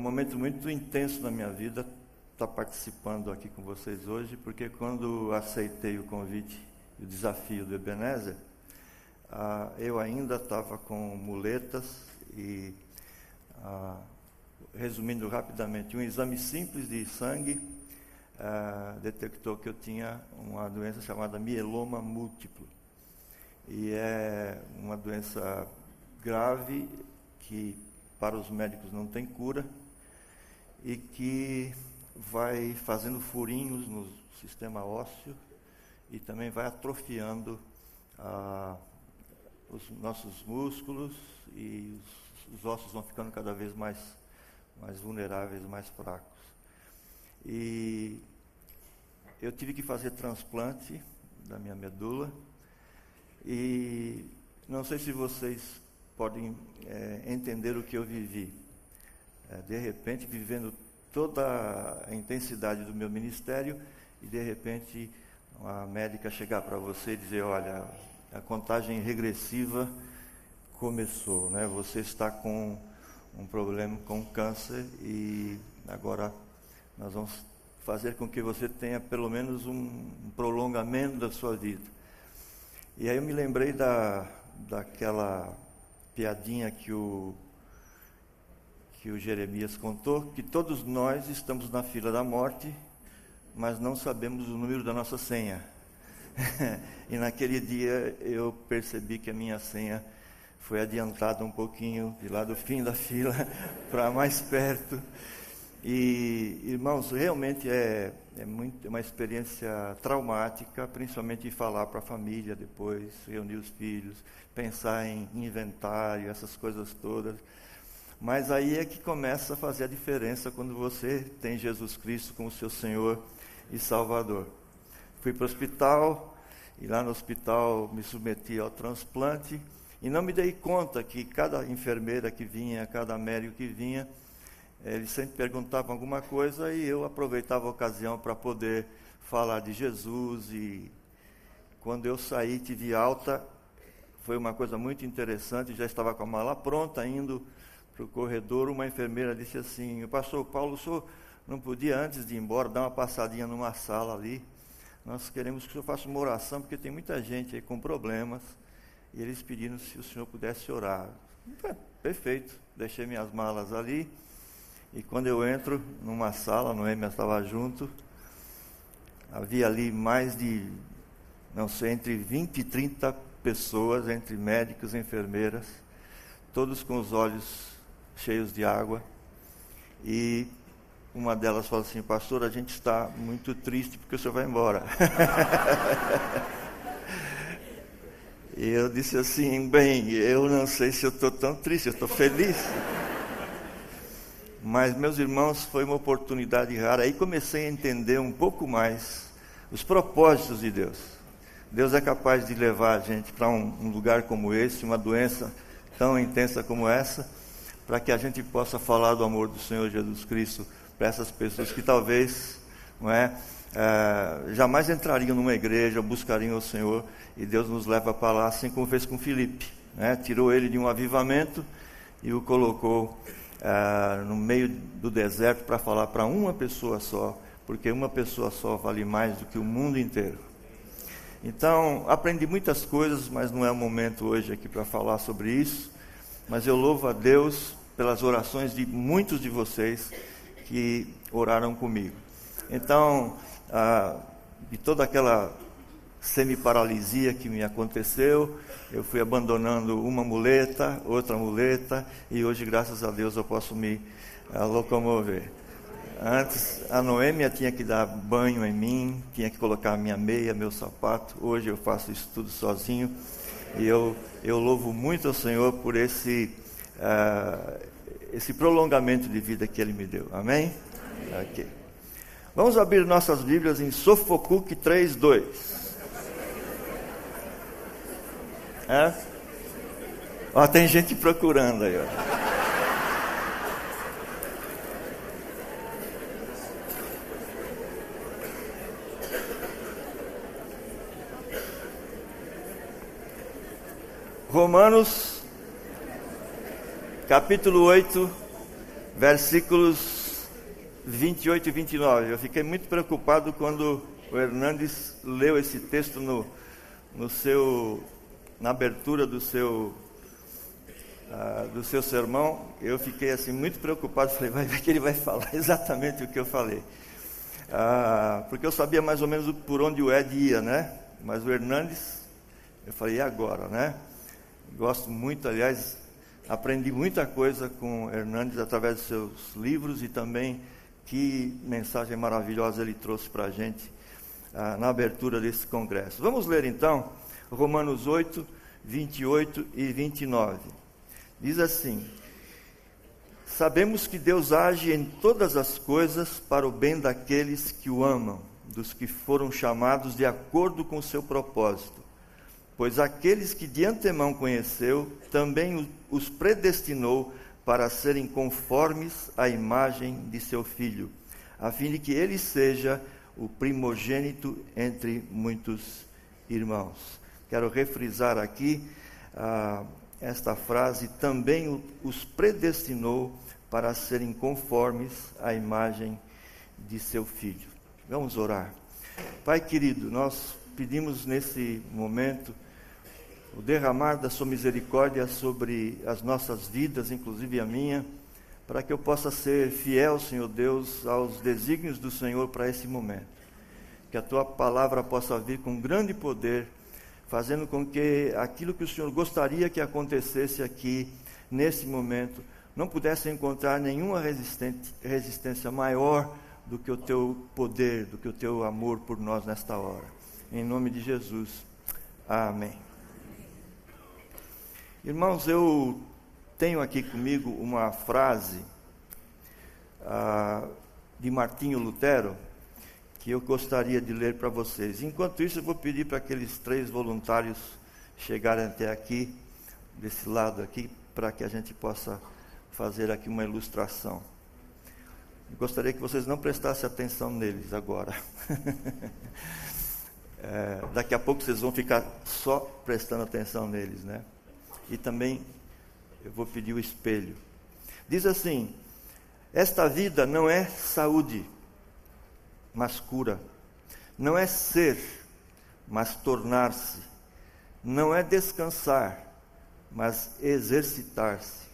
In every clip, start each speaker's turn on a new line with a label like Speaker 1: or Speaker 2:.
Speaker 1: um momento muito intenso na minha vida estar participando aqui com vocês hoje, porque quando aceitei o convite e o desafio do Ebenezer, ah, eu ainda estava com muletas e, ah, resumindo rapidamente, um exame simples de sangue ah, detectou que eu tinha uma doença chamada mieloma múltiplo. E é uma doença grave que para os médicos não tem cura e que vai fazendo furinhos no sistema ósseo e também vai atrofiando ah, os nossos músculos e os, os, ossos vão ficando cada vez mais, mais vulneráveis, mais fracos. E eu tive que fazer transplante da minha medula e não sei se vocês podem é, entender o que eu vivi. É, de repente, vivendo toda a intensidade do meu ministério e de repente a médica chegar para você e dizer, olha, a contagem regressiva começou, né? Você está com um problema com câncer e agora nós vamos fazer com que você tenha pelo menos um prolongamento da sua vida. E aí eu me lembrei da, daquela piadinha que o que o Jeremias contou, que todos nós estamos na fila da morte, mas não sabemos o número da nossa senha. e naquele dia eu percebi que a minha senha foi adiantada um pouquinho de lá do fim da fila para mais perto. E, irmãos, realmente é, é muito, é uma experiência traumática, principalmente falar para a família depois, reunir os filhos, pensar em inventário, essas coisas todas. Mas aí é que começa a fazer a diferença quando você tem Jesus Cristo como seu Senhor e Salvador. Fui para o hospital e lá no hospital me submeti ao transplante e não me dei conta que cada enfermeira que vinha, cada médico que vinha, eles sempre perguntavam alguma coisa e eu aproveitava a ocasião para poder falar de Jesus e quando eu saí tive alta, foi uma coisa muito interessante, já estava com a mala pronta, indo para o corredor, uma enfermeira disse assim, pastor Paulo, o senhor não podia, antes de ir embora, dar uma passadinha numa sala ali? Nós queremos que o senhor faça uma oração, porque tem muita gente aí com problemas, e eles pediram se o senhor pudesse orar. Perfeito, deixei minhas malas ali, e quando eu entro numa sala, Noêmia estava junto, havia ali mais de, não sei, entre 20 e 30 pessoas, entre médicos e enfermeiras, todos com os olhos cheios de água. E uma delas falou assim: Pastor, a gente está muito triste porque o senhor vai embora. e eu disse assim: Bem, eu não sei se eu estou tão triste, eu estou feliz. Mas, meus irmãos, foi uma oportunidade rara. Aí comecei a entender um pouco mais os propósitos de Deus. Deus é capaz de levar a gente para um, um lugar como esse, uma doença tão intensa como essa para que a gente possa falar do amor do Senhor Jesus Cristo para essas pessoas que talvez não é, é, jamais entrariam numa igreja, buscariam o Senhor, e Deus nos leva para lá, assim como fez com Filipe. Né? Tirou ele de um avivamento e o colocou é, no meio do deserto para falar para uma pessoa só, porque uma pessoa só vale mais do que o mundo inteiro. Então, aprendi muitas coisas, mas não é o momento hoje aqui para falar sobre isso. Mas eu louvo a Deus pelas orações de muitos de vocês que oraram comigo. Então, ah, de toda aquela semi-paralisia que me aconteceu, eu fui abandonando uma muleta, outra muleta, e hoje, graças a Deus, eu posso me ah, locomover. Antes, a Noêmia tinha que dar banho em mim, tinha que colocar minha meia, meu sapato. Hoje eu faço isso tudo sozinho. E eu, eu louvo muito ao Senhor por esse, uh, esse prolongamento de vida que Ele me deu. Amém? Amém. Ok. Vamos abrir nossas Bíblias em Sofocuque 3, 2. É? Ó, tem gente procurando aí. Ó. Romanos capítulo 8, versículos 28 e 29. Eu fiquei muito preocupado quando o Hernandes leu esse texto no, no seu, na abertura do seu, uh, do seu sermão. Eu fiquei assim muito preocupado. Falei, vai ver que ele vai falar exatamente o que eu falei. Uh, porque eu sabia mais ou menos por onde o Ed ia, né? Mas o Hernandes, eu falei, e agora, né? Gosto muito, aliás, aprendi muita coisa com Hernandes através dos seus livros e também que mensagem maravilhosa ele trouxe para a gente ah, na abertura desse congresso. Vamos ler então Romanos 8, 28 e 29. Diz assim: Sabemos que Deus age em todas as coisas para o bem daqueles que o amam, dos que foram chamados de acordo com o seu propósito. Pois aqueles que de antemão conheceu, também os predestinou para serem conformes à imagem de seu filho, a fim de que ele seja o primogênito entre muitos irmãos. Quero refrisar aqui ah, esta frase: também os predestinou para serem conformes à imagem de seu filho. Vamos orar. Pai querido, nós pedimos nesse momento o derramar da sua misericórdia sobre as nossas vidas, inclusive a minha para que eu possa ser fiel, Senhor Deus, aos desígnios do Senhor para esse momento. Que a tua palavra possa vir com grande poder, fazendo com que aquilo que o Senhor gostaria que acontecesse aqui, nesse momento, não pudesse encontrar nenhuma resistência maior do que o teu poder, do que o teu amor por nós nesta hora. Em nome de Jesus. Amém. Irmãos, eu tenho aqui comigo uma frase ah, de Martinho Lutero que eu gostaria de ler para vocês. Enquanto isso, eu vou pedir para aqueles três voluntários chegarem até aqui, desse lado aqui, para que a gente possa fazer aqui uma ilustração. Eu gostaria que vocês não prestassem atenção neles agora. é, daqui a pouco vocês vão ficar só prestando atenção neles, né? E também eu vou pedir o espelho. Diz assim: Esta vida não é saúde, mas cura. Não é ser, mas tornar-se. Não é descansar, mas exercitar-se.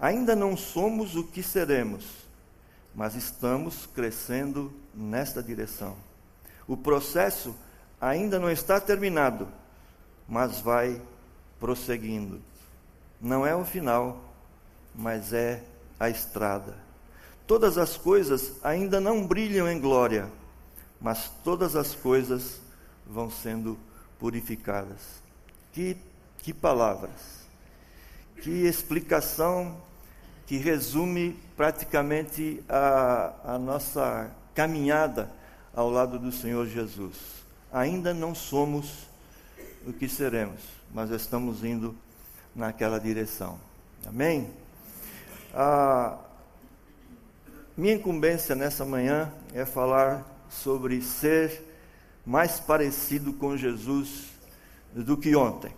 Speaker 1: Ainda não somos o que seremos, mas estamos crescendo nesta direção. O processo ainda não está terminado, mas vai prosseguindo. Não é o final, mas é a estrada. Todas as coisas ainda não brilham em glória, mas todas as coisas vão sendo purificadas. Que, que palavras, que explicação que resume praticamente a, a nossa caminhada ao lado do Senhor Jesus. Ainda não somos o que seremos, mas estamos indo naquela direção. Amém? A minha incumbência nessa manhã é falar sobre ser mais parecido com Jesus do que ontem.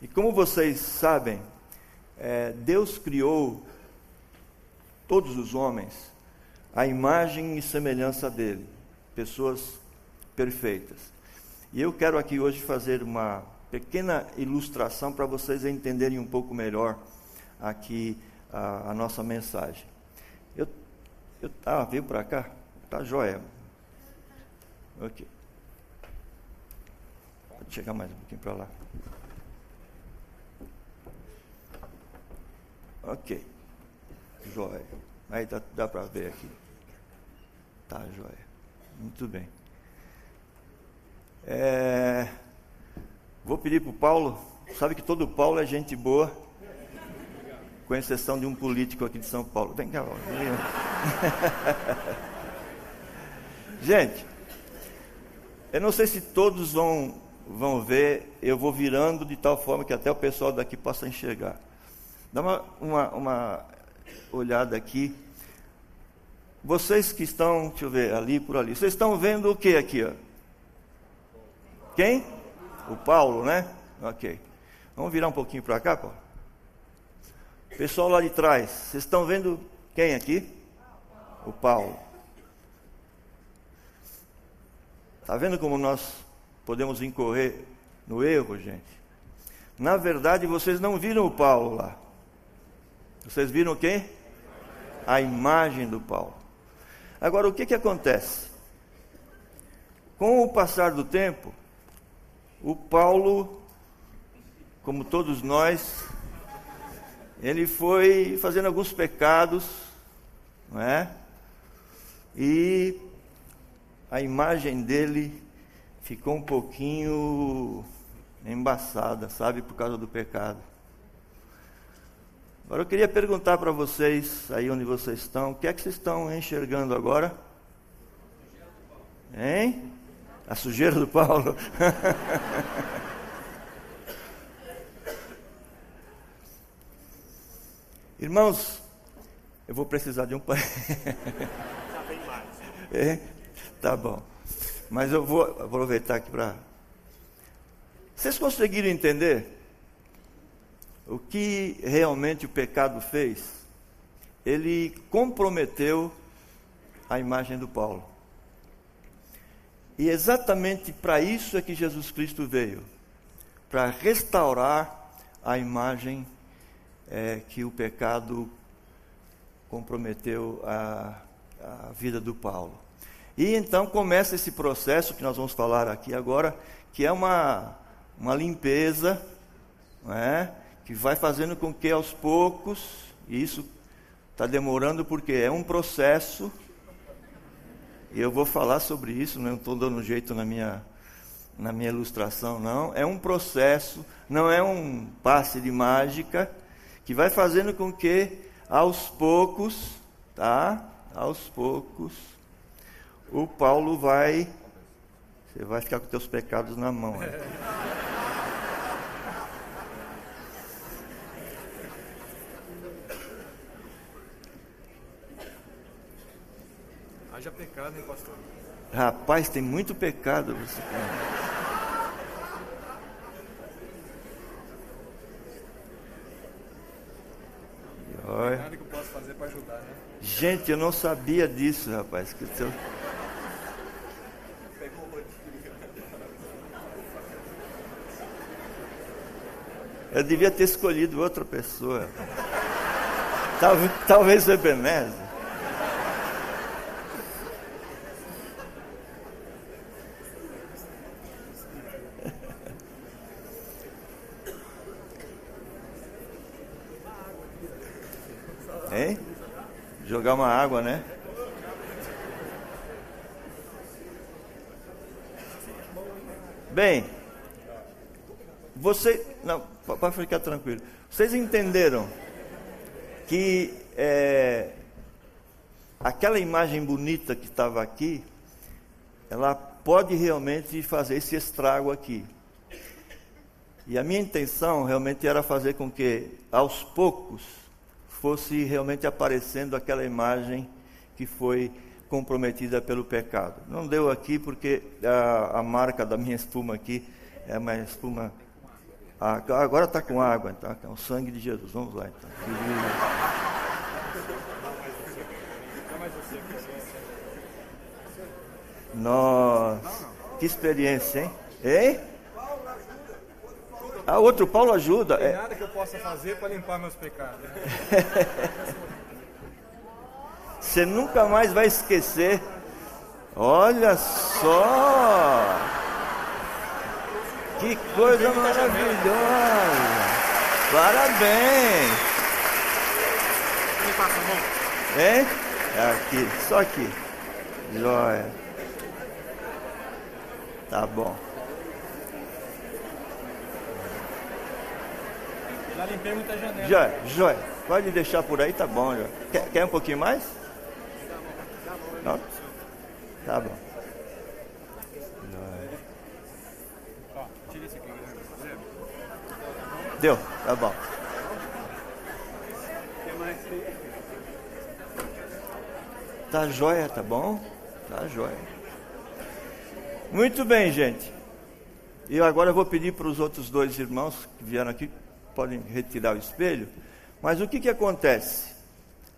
Speaker 1: E como vocês sabem, é, Deus criou todos os homens à imagem e semelhança dele, pessoas perfeitas. E eu quero aqui hoje fazer uma pequena ilustração para vocês entenderem um pouco melhor aqui a, a nossa mensagem. Eu, eu ah, veio para cá? Tá joia. Ok. Pode chegar mais um pouquinho para lá. Ok. Joia. Aí dá, dá para ver aqui. Tá, joia. Muito bem. É, Vou pedir para o Paulo, sabe que todo Paulo é gente boa, com exceção de um político aqui de São Paulo. Vem cá, Paulo. gente, eu não sei se todos vão, vão ver, eu vou virando de tal forma que até o pessoal daqui possa enxergar. Dá uma, uma, uma olhada aqui. Vocês que estão, deixa eu ver, ali por ali, vocês estão vendo o que aqui? Ó? Quem? O Paulo, né? Ok. Vamos virar um pouquinho para cá, Paulo? Pessoal lá de trás, vocês estão vendo Quem aqui? O Paulo. Está vendo como nós podemos incorrer no erro, gente? Na verdade, vocês não viram o Paulo lá. Vocês viram quem? A imagem do Paulo. Agora, o que, que acontece? Com o passar do tempo, o Paulo, como todos nós, ele foi fazendo alguns pecados, não é? E a imagem dele ficou um pouquinho embaçada, sabe, por causa do pecado. Agora eu queria perguntar para vocês, aí onde vocês estão, o que é que vocês estão enxergando agora? Hein? A sujeira do Paulo? Irmãos, eu vou precisar de um pai. é? Tá bom. Mas eu vou aproveitar aqui para. Vocês conseguiram entender o que realmente o pecado fez? Ele comprometeu a imagem do Paulo. E exatamente para isso é que Jesus Cristo veio para restaurar a imagem é, que o pecado comprometeu a, a vida do Paulo. E então começa esse processo que nós vamos falar aqui agora, que é uma, uma limpeza, é? que vai fazendo com que aos poucos, e isso está demorando porque é um processo, eu vou falar sobre isso, não estou dando jeito na minha, na minha ilustração, não. É um processo, não é um passe de mágica, que vai fazendo com que aos poucos, tá? Aos poucos, o Paulo vai. Você vai ficar com teus pecados na mão. Né?
Speaker 2: pecado, hein, pastor?
Speaker 1: Rapaz, tem muito pecado. Você...
Speaker 2: Nada que eu posso fazer para ajudar, né?
Speaker 1: Gente, eu não sabia disso, rapaz. Que seu... Eu devia ter escolhido outra pessoa. Talvez, talvez o Ebenezer. Hein? Jogar uma água, né? Bem, você. Não, pode ficar tranquilo. Vocês entenderam que é, aquela imagem bonita que estava aqui, ela pode realmente fazer esse estrago aqui. E a minha intenção realmente era fazer com que, aos poucos, fosse realmente aparecendo aquela imagem que foi comprometida pelo pecado. Não deu aqui porque a, a marca da minha espuma aqui é uma espuma. A, agora está com água, tá? é o sangue de Jesus. Vamos lá então. Nossa, que experiência, hein? Hein? Ah, outro Paulo ajuda.
Speaker 2: Não tem é... nada que eu possa fazer para limpar meus pecados.
Speaker 1: Você nunca mais vai esquecer. Olha só! Que coisa maravilhosa! Parabéns!
Speaker 2: Me passa a mão.
Speaker 1: Hein? É aqui, só aqui. Joia. Tá bom.
Speaker 2: Já limpei muita janela.
Speaker 1: Joia, joia. Pode deixar por aí, tá bom. Joia. Quer, quer um pouquinho mais? Não? Tá bom. Deu, tá bom. Tá joia, tá bom? Tá joia. Muito bem, gente. E agora eu vou pedir para os outros dois irmãos que vieram aqui podem retirar o espelho. Mas o que, que acontece?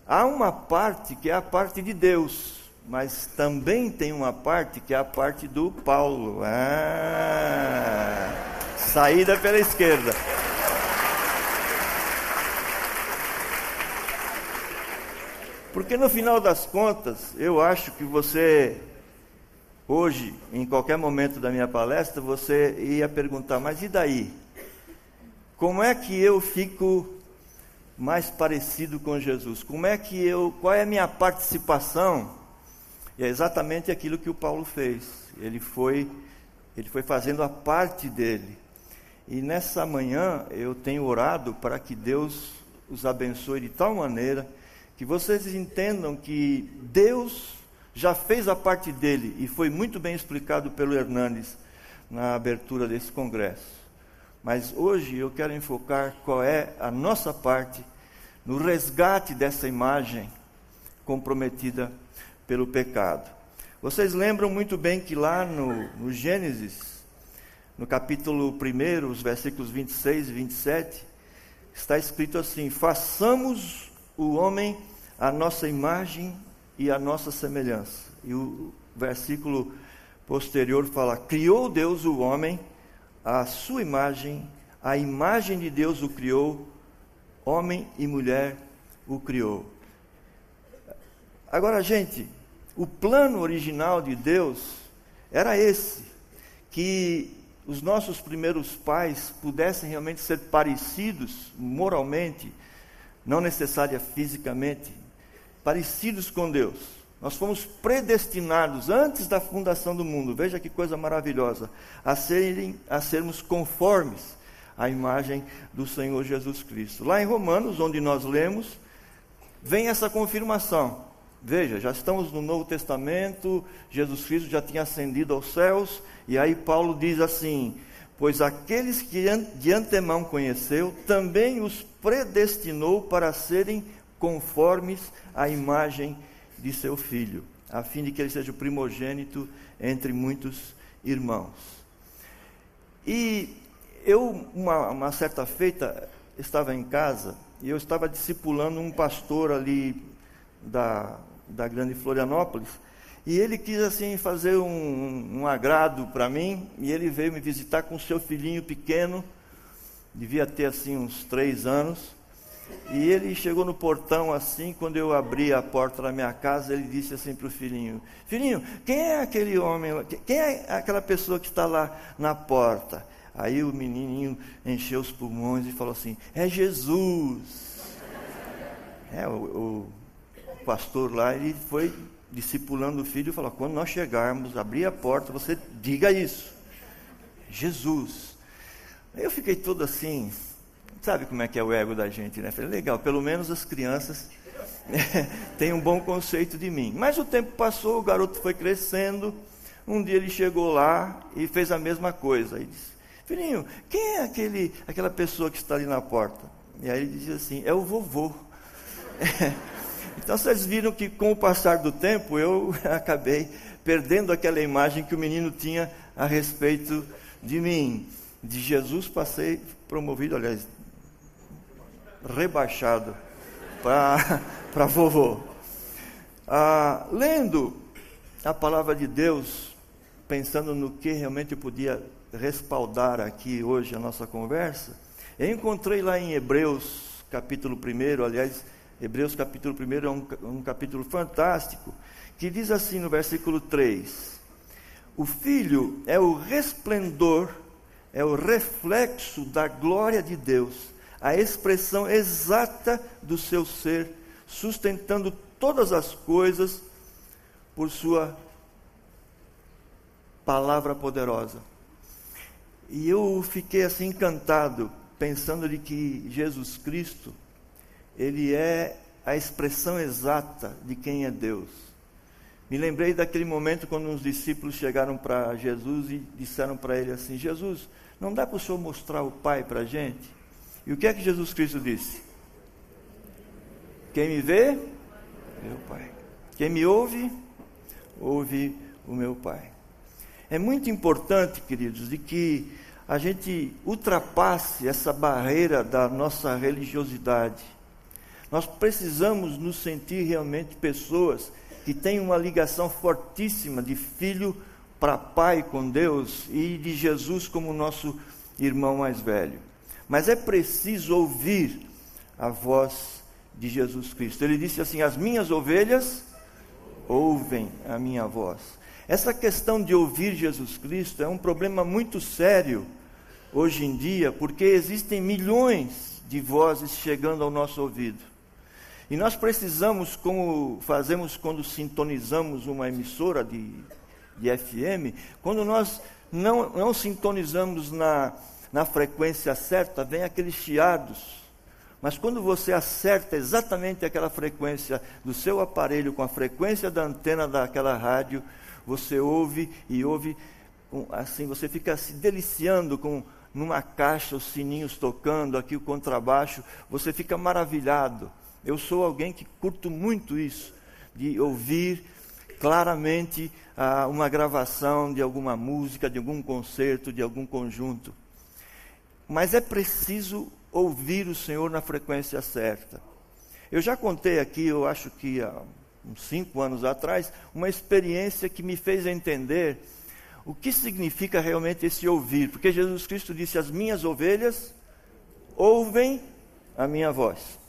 Speaker 1: há uma parte que é a parte de Deus, mas também tem uma parte que é a parte do Paulo. Ah, saída pela esquerda. Porque no final das contas, eu acho que você, hoje, em qualquer momento da minha palestra, você ia perguntar: mas e daí? Como é que eu fico mais parecido com Jesus? Como é que eu, qual é a minha participação? E é exatamente aquilo que o Paulo fez. Ele foi, ele foi fazendo a parte dele. E nessa manhã eu tenho orado para que Deus os abençoe de tal maneira que vocês entendam que Deus já fez a parte dele e foi muito bem explicado pelo Hernandes na abertura desse congresso. Mas hoje eu quero enfocar qual é a nossa parte no resgate dessa imagem comprometida pelo pecado. Vocês lembram muito bem que lá no, no Gênesis, no capítulo 1, os versículos 26 e 27, está escrito assim: Façamos o homem a nossa imagem e a nossa semelhança. E o versículo posterior fala: Criou Deus o homem, a sua imagem, a imagem de Deus o criou, homem e mulher o criou. Agora, gente, o plano original de Deus era esse: que os nossos primeiros pais pudessem realmente ser parecidos moralmente não necessária fisicamente, parecidos com Deus. Nós fomos predestinados antes da fundação do mundo, veja que coisa maravilhosa, a, serem, a sermos conformes à imagem do Senhor Jesus Cristo. Lá em Romanos, onde nós lemos, vem essa confirmação. Veja, já estamos no Novo Testamento, Jesus Cristo já tinha ascendido aos céus, e aí Paulo diz assim: Pois aqueles que de antemão conheceu, também os predestinou para serem conformes à imagem de seu filho, a fim de que ele seja o primogênito entre muitos irmãos. E eu, uma, uma certa feita, estava em casa e eu estava discipulando um pastor ali da, da Grande Florianópolis, e ele quis assim fazer um, um agrado para mim, e ele veio me visitar com seu filhinho pequeno, devia ter assim uns três anos. E ele chegou no portão assim, quando eu abri a porta da minha casa, ele disse assim para o filhinho: Filhinho, quem é aquele homem? Quem é aquela pessoa que está lá na porta? Aí o menininho encheu os pulmões e falou assim: É Jesus. É, o, o pastor lá, ele foi discipulando o filho, falou: quando nós chegarmos, abrir a porta, você diga isso. Jesus. Eu fiquei todo assim, sabe como é que é o ego da gente, né? Falei, legal, pelo menos as crianças têm um bom conceito de mim. Mas o tempo passou, o garoto foi crescendo. Um dia ele chegou lá e fez a mesma coisa. E disse: Filhinho, quem é aquele, aquela pessoa que está ali na porta? E aí ele disse assim: É o vovô. Então vocês viram que com o passar do tempo eu acabei perdendo aquela imagem que o menino tinha a respeito de mim. De Jesus passei promovido, aliás, rebaixado para vovô. Ah, lendo a palavra de Deus, pensando no que realmente podia respaldar aqui hoje a nossa conversa, eu encontrei lá em Hebreus, capítulo 1, aliás, Hebreus capítulo 1 é um, um capítulo fantástico, que diz assim no versículo 3: O Filho é o resplendor, é o reflexo da glória de Deus, a expressão exata do seu ser, sustentando todas as coisas por sua palavra poderosa. E eu fiquei assim encantado, pensando de que Jesus Cristo, ele é a expressão exata de quem é Deus. Me lembrei daquele momento quando os discípulos chegaram para Jesus e disseram para ele assim: Jesus, não dá para o senhor mostrar o Pai para a gente? E o que é que Jesus Cristo disse? Quem me vê, o Pai. Quem me ouve, ouve o meu Pai. É muito importante, queridos, de que a gente ultrapasse essa barreira da nossa religiosidade Nós precisamos nos sentir realmente pessoas que têm uma ligação fortíssima de filho para pai com Deus e de Jesus como nosso irmão mais velho. Mas é preciso ouvir a voz de Jesus Cristo. Ele disse assim: As minhas ovelhas ouvem a minha voz. Essa questão de ouvir Jesus Cristo é um problema muito sério hoje em dia, porque existem milhões de vozes chegando ao nosso ouvido. E nós precisamos, como fazemos quando sintonizamos uma emissora de, de FM, quando nós não, não sintonizamos na, na frequência certa, vem aqueles chiados. Mas quando você acerta exatamente aquela frequência do seu aparelho com a frequência da antena daquela rádio, você ouve e ouve assim, você fica se deliciando com numa caixa os sininhos tocando, aqui o contrabaixo, você fica maravilhado. Eu sou alguém que curto muito isso, de ouvir claramente ah, uma gravação de alguma música, de algum concerto, de algum conjunto. Mas é preciso ouvir o Senhor na frequência certa. Eu já contei aqui, eu acho que há uns cinco anos atrás, uma experiência que me fez entender o que significa realmente esse ouvir, porque Jesus Cristo disse: As minhas ovelhas ouvem a minha voz.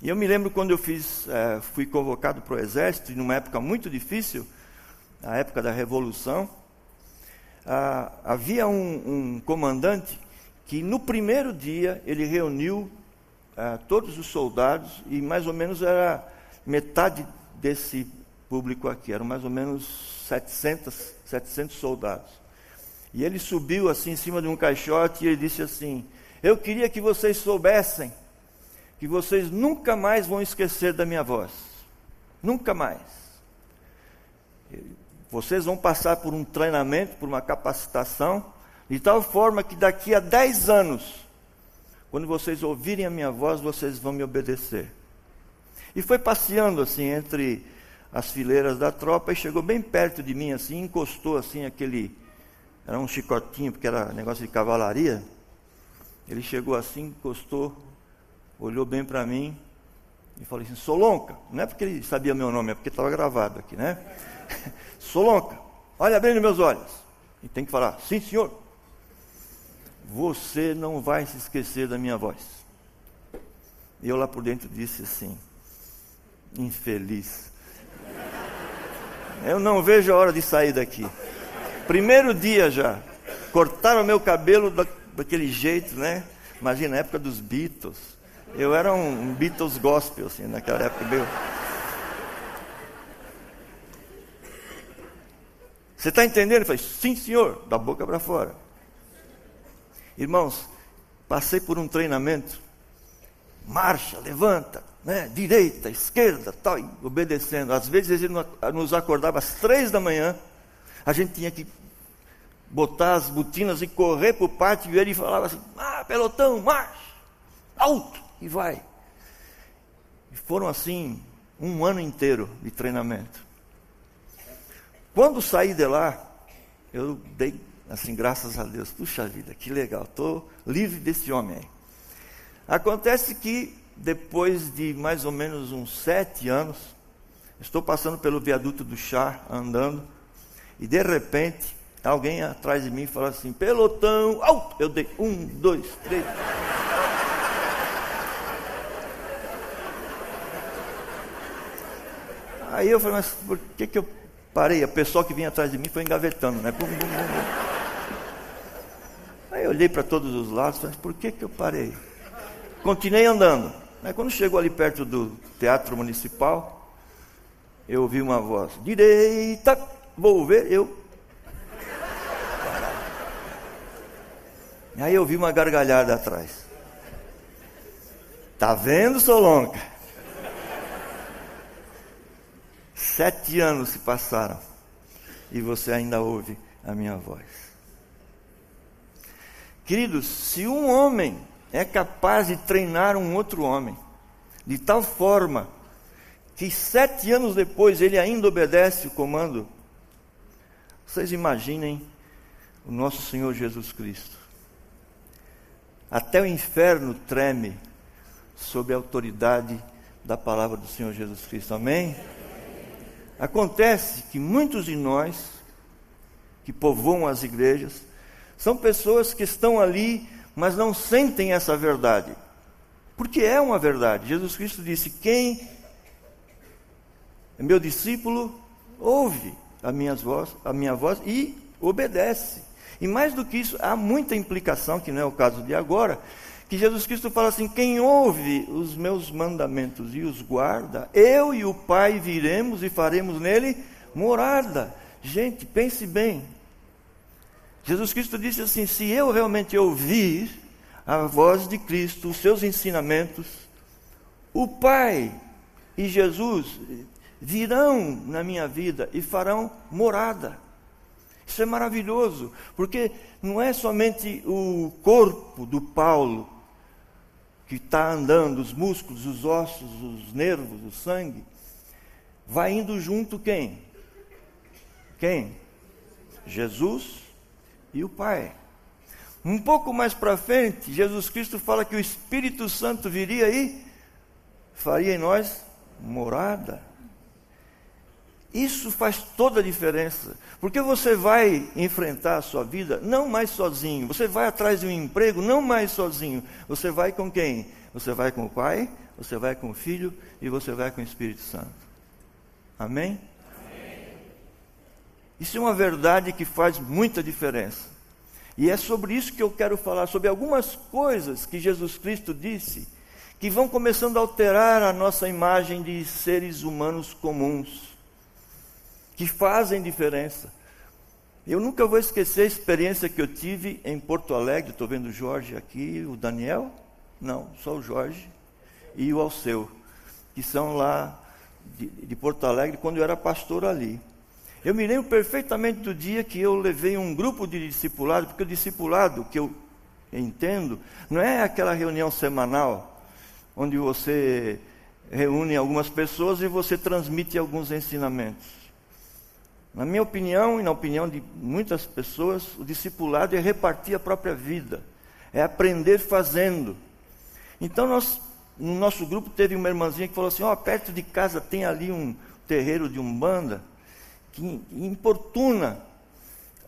Speaker 1: E eu me lembro quando eu fiz, é, fui convocado para o exército, numa época muito difícil, a época da Revolução, ah, havia um, um, comandante que no primeiro dia ele reuniu ah, todos os soldados e mais ou menos era metade desse público aqui, eram mais ou menos 700, 700 soldados. E ele subiu assim em cima de um caixote e ele disse assim: Eu queria que vocês soubessem que vocês nunca mais vão esquecer da minha voz. Nunca mais. Vocês vão passar por um treinamento, por uma capacitação, de tal forma que daqui a 10 anos, quando vocês ouvirem a minha voz, vocês vão me obedecer. E foi passeando assim entre as fileiras da tropa e chegou bem perto de mim assim, encostou assim aquele era um chicotinho porque era negócio de cavalaria. Ele chegou assim, encostou olhou bem para mim e falou assim: Solonca, não é porque ele sabia meu nome, é porque estava gravado aqui, né? Solonca, olha bem nos meus olhos. E tem que falar: Sim, senhor. Você não vai se esquecer da minha voz. E eu lá por dentro disse assim: Infeliz. Eu não vejo a hora de sair daqui. Primeiro dia já. Cortaram meu cabelo daquele jeito, né? Imagina a época dos Beatles. Eu era um Beatles gospel, assim, naquela época meu. Você está entendendo? Eu falei, sim, senhor, da boca para fora. Irmãos, passei por um treinamento. Marcha, levanta, né? direita, esquerda, tal, obedecendo. Às vezes ele nos acordava às três da manhã, a gente tinha que botar as botinas e correr para o pátio e ele falava assim: ah, pelotão, marcha, alto e vai. E foram assim um ano inteiro de treinamento. Quando saí de lá, eu dei assim, graças a Deus, puxa vida, que legal, estou livre desse homem aí. Acontece que depois de mais ou menos uns sete anos, estou passando pelo viaduto do chá, andando, e de repente, alguém atrás de mim falou assim, pelotão, alto! Eu dei um, dois, três. Aí eu falei, mas por que, que eu parei? A pessoa que vinha atrás de mim foi engavetando, né? Bum, bum, bum, olhei para todos os lados falei, por que, que eu parei? Continuei andando. Aí quando chegou ali perto do Teatro Municipal, eu ouvi uma voz, direita, vou ver, eu. Aí eu ouvi uma gargalhada atrás. Tá vendo, Solonca? Sete anos se passaram e você ainda ouve a minha voz. Queridos, se um homem é capaz de treinar um outro homem, de tal forma que sete anos depois ele ainda obedece o comando, vocês imaginem o nosso Senhor Jesus Cristo. Até o inferno treme sob a autoridade da palavra do Senhor Jesus Cristo. Amém? Acontece que muitos de nós, que povoam as igrejas, são pessoas que estão ali, mas não sentem essa verdade. Porque é uma verdade. Jesus Cristo disse: Quem é meu discípulo, ouve a, minhas voz, a minha voz e obedece. E mais do que isso, há muita implicação, que não é o caso de agora, que Jesus Cristo fala assim: quem ouve os meus mandamentos e os guarda, eu e o Pai viremos e faremos nele morada. Gente, pense bem. Jesus Cristo disse assim: se eu realmente ouvir a voz de Cristo, os seus ensinamentos, o Pai e Jesus virão na minha vida e farão morada. Isso é maravilhoso, porque não é somente o corpo do Paulo que está andando, os músculos, os ossos, os nervos, o sangue, vai indo junto quem? Quem? Jesus e o Pai. Um pouco mais para frente, Jesus Cristo fala que o Espírito Santo viria e faria em nós morada. Isso faz toda a diferença, porque você vai enfrentar a sua vida não mais sozinho, você vai atrás de um emprego não mais sozinho, você vai com quem? Você vai com o Pai, você vai com o Filho e você vai com o Espírito Santo. Amém? Isso é uma verdade que faz muita diferença. E é sobre isso que eu quero falar, sobre algumas coisas que Jesus Cristo disse, que vão começando a alterar a nossa imagem de seres humanos comuns que fazem diferença. Eu nunca vou esquecer a experiência que eu tive em Porto Alegre. Estou vendo o Jorge aqui, o Daniel? Não, só o Jorge e o Alceu, que são lá de, de Porto Alegre, quando eu era pastor ali. Eu me lembro perfeitamente do dia que eu levei um grupo de discipulado, porque o discipulado, que eu entendo, não é aquela reunião semanal, onde você reúne algumas pessoas e você transmite alguns ensinamentos. Na minha opinião e na opinião de muitas pessoas, o discipulado é repartir a própria vida, é aprender fazendo. Então, nós, no nosso grupo, teve uma irmãzinha que falou assim: Ó, oh, perto de casa tem ali um terreiro de umbanda que importuna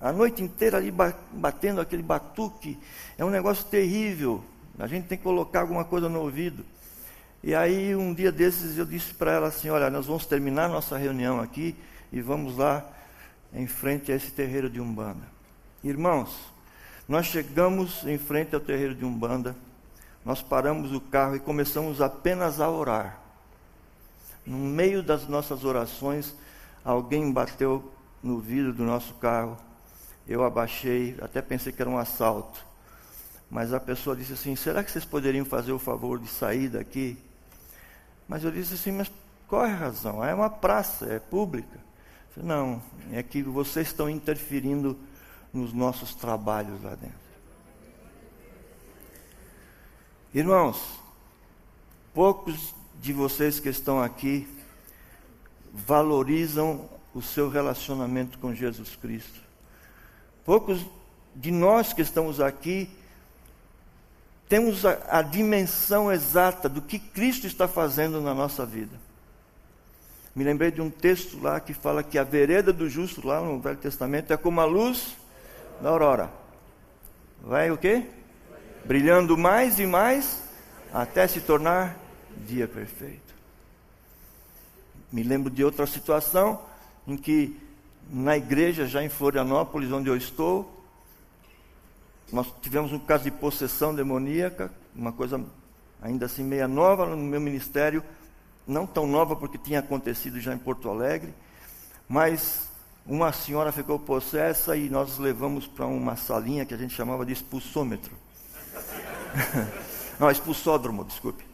Speaker 1: a noite inteira ali batendo aquele batuque. É um negócio terrível. A gente tem que colocar alguma coisa no ouvido. E aí, um dia desses, eu disse para ela assim: Olha, nós vamos terminar nossa reunião aqui e vamos lá em frente a esse terreiro de Umbanda. Irmãos, nós chegamos em frente ao terreiro de Umbanda, nós paramos o carro e começamos apenas a orar. No meio das nossas orações, alguém bateu no vidro do nosso carro. Eu abaixei, até pensei que era um assalto. Mas a pessoa disse assim: será que vocês poderiam fazer o favor de sair daqui? Mas eu disse assim: mas qual é a razão? É uma praça, é pública. Não, é que vocês estão interferindo nos nossos trabalhos lá dentro. Irmãos, poucos de vocês que estão aqui valorizam o seu relacionamento com Jesus Cristo. Poucos de nós que estamos aqui temos a, a dimensão exata do que Cristo está fazendo na nossa vida. Me lembrei de um texto lá que fala que a vereda do justo, lá no Velho Testamento, é como a luz da aurora. Vai o quê? Brilhando mais e mais até se tornar dia perfeito. Me lembro de outra situação em que na igreja, já em Florianópolis, onde eu estou, nós tivemos um caso de possessão demoníaca, uma coisa ainda assim meia nova no meu ministério não tão nova porque tinha acontecido já em Porto Alegre, mas uma senhora ficou possessa e nós levamos para uma salinha que a gente chamava de expulsômetro. não, expulsódromo, desculpe.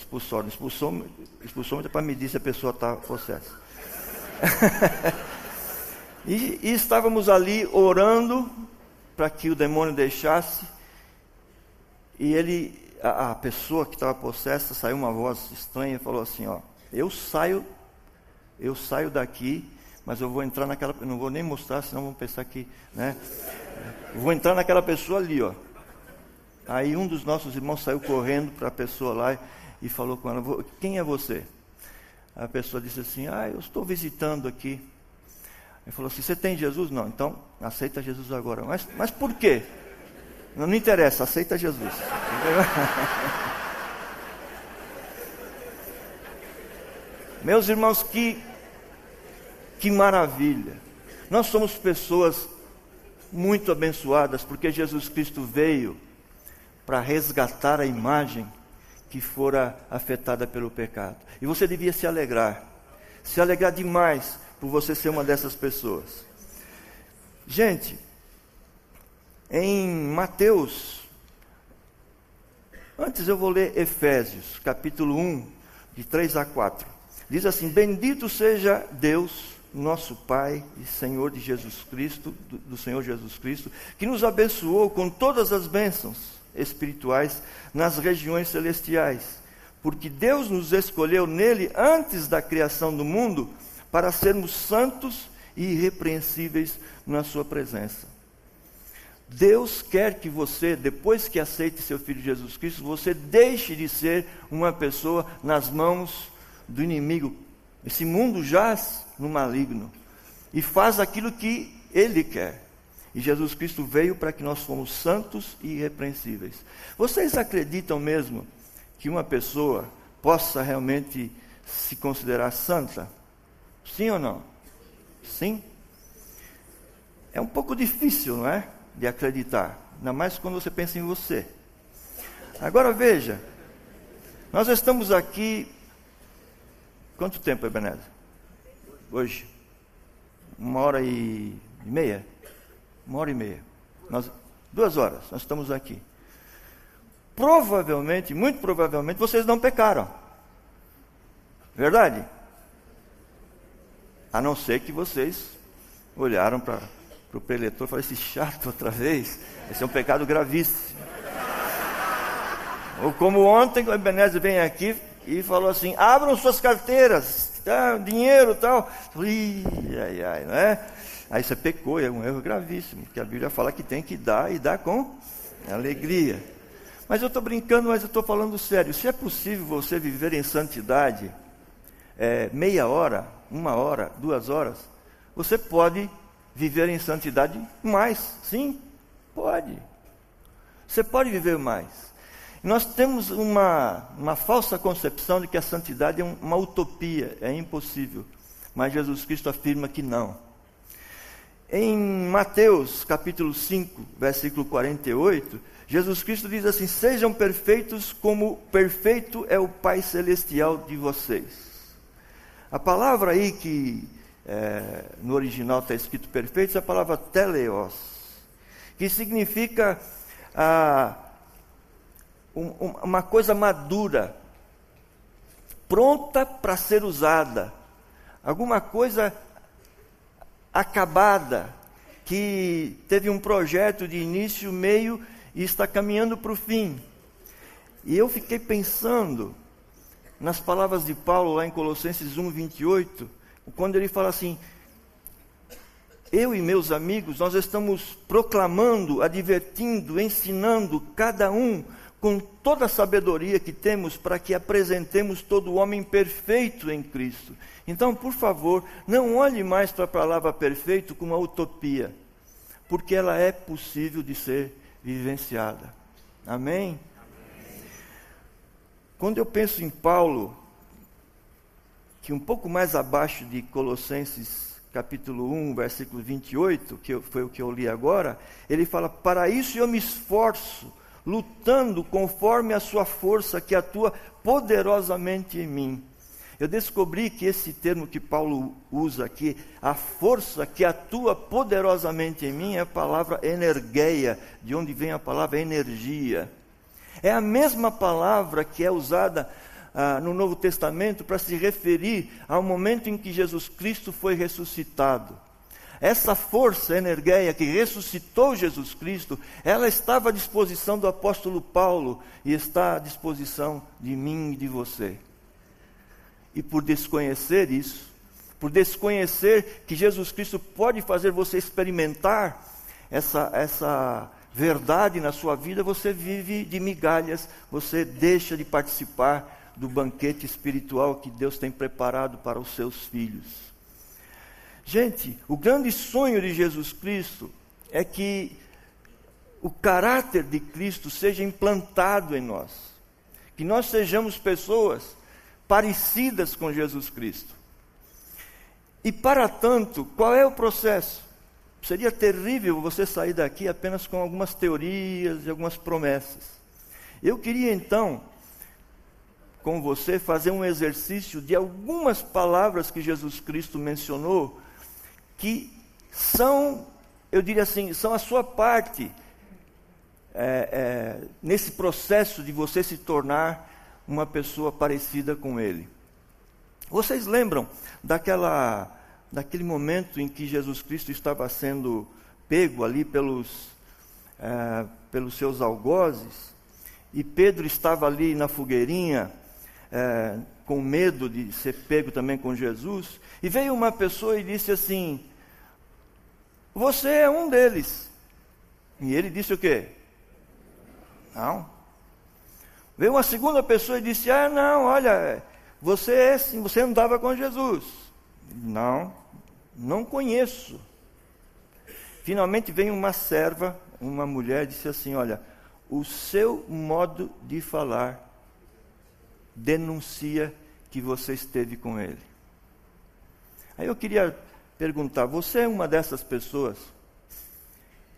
Speaker 1: Expulsódromo. Expulsômetro, expulsômetro é para medir se a pessoa está possessa. e, e estávamos ali orando para que o demônio deixasse. E ele a, a pessoa que estava possessa, saiu uma voz estranha e falou assim, ó, eu saio, eu saio daqui, mas eu vou entrar naquela, não vou nem mostrar, senão vão pensar que, né? Vou entrar naquela pessoa ali, ó. Aí um dos nossos irmãos saiu correndo para a pessoa lá e falou com ela: Quem é você? A pessoa disse assim: Ah, eu estou visitando aqui. Ele falou assim: Você tem Jesus? Não, então aceita Jesus agora. Mas, mas por quê? Não, não interessa, aceita Jesus. Meus irmãos, que, que maravilha. Nós somos pessoas muito abençoadas porque Jesus Cristo veio para resgatar a imagem que fora afetada pelo pecado. E você devia se alegrar, se alegrar demais por você ser uma dessas pessoas. Gente, em Mateus, antes eu vou ler Efésios, capítulo 1, de 3 a 4. Diz assim: Bendito seja Deus, nosso Pai e Senhor de Jesus Cristo, do, do Senhor Jesus Cristo, que nos abençoou com todas as bênçãos espirituais nas regiões celestiais, porque Deus nos escolheu nele antes da criação do mundo para sermos santos e irrepreensíveis na Sua presença. Deus quer que você, depois que aceite seu Filho Jesus Cristo, você deixe de ser uma pessoa nas mãos do inimigo. Esse mundo jaz no maligno e faz aquilo que ele quer. E Jesus Cristo veio para que nós fomos santos e irrepreensíveis. Vocês acreditam mesmo que uma pessoa possa realmente se considerar santa? Sim ou não? Sim? É um pouco difícil, não é? De acreditar, ainda mais quando você pensa em você. Agora veja, nós estamos aqui. Quanto tempo, Ebenezer? Hoje? Uma hora e meia? Uma hora e meia. Nós, duas horas, nós estamos aqui. Provavelmente, muito provavelmente, vocês não pecaram. Verdade? A não ser que vocês olharam para o preletor e falaram, esse chato outra vez, esse é um pecado gravíssimo. Ou como ontem o Ebenezer vem aqui e falou assim, abram suas carteiras, tá, dinheiro e tal. Ih, ai, ai, não é? Aí você pecou, é um erro gravíssimo, porque a Bíblia fala que tem que dar e dar com alegria. Mas eu estou brincando, mas eu estou falando sério. Se é possível você viver em santidade é, meia hora, uma hora, duas horas, você pode viver em santidade mais. Sim, pode. Você pode viver mais. Nós temos uma, uma falsa concepção de que a santidade é uma utopia, é impossível. Mas Jesus Cristo afirma que não. Em Mateus capítulo 5, versículo 48, Jesus Cristo diz assim: Sejam perfeitos como perfeito é o Pai Celestial de vocês. A palavra aí que é, no original está escrito perfeito é a palavra teleos, que significa ah, um, uma coisa madura, pronta para ser usada, alguma coisa acabada, que teve um projeto de início, meio e está caminhando para o fim. E eu fiquei pensando nas palavras de Paulo lá em Colossenses 1, 28, quando ele fala assim: Eu e meus amigos, nós estamos proclamando, advertindo, ensinando cada um com toda a sabedoria que temos para que apresentemos todo o homem perfeito em Cristo. Então, por favor, não olhe mais para a palavra perfeito como uma utopia, porque ela é possível de ser vivenciada. Amém? Quando eu penso em Paulo, que um pouco mais abaixo de Colossenses capítulo 1, versículo 28, que foi o que eu li agora, ele fala: Para isso eu me esforço, lutando conforme a sua força que atua poderosamente em mim. Eu descobri que esse termo que Paulo usa aqui, a força que atua poderosamente em mim, é a palavra energeia, de onde vem a palavra energia. É a mesma palavra que é usada ah, no Novo Testamento para se referir ao momento em que Jesus Cristo foi ressuscitado. Essa força energéia que ressuscitou Jesus Cristo, ela estava à disposição do apóstolo Paulo e está à disposição de mim e de você. E por desconhecer isso, por desconhecer que Jesus Cristo pode fazer você experimentar essa, essa verdade na sua vida, você vive de migalhas, você deixa de participar do banquete espiritual que Deus tem preparado para os seus filhos. Gente, o grande sonho de Jesus Cristo é que o caráter de Cristo seja implantado em nós, que nós sejamos pessoas parecidas com Jesus Cristo. E para tanto, qual é o processo? Seria terrível você sair daqui apenas com algumas teorias e algumas promessas. Eu queria então, com você, fazer um exercício de algumas palavras que Jesus Cristo mencionou, que são, eu diria assim, são a sua parte é, é, nesse processo de você se tornar uma pessoa parecida com Ele. Vocês lembram daquela, daquele momento em que Jesus Cristo estava sendo pego ali pelos, é, pelos seus algozes, e Pedro estava ali na fogueirinha, é, com medo de ser pego também com Jesus, e veio uma pessoa e disse assim: Você é um deles. E ele disse o quê? Não. Veio uma segunda pessoa e disse: Ah, não, olha, você é sim, você andava com Jesus. Não, não conheço. Finalmente veio uma serva, uma mulher, disse assim: Olha, o seu modo de falar denuncia que você esteve com ele. Aí eu queria perguntar: você é uma dessas pessoas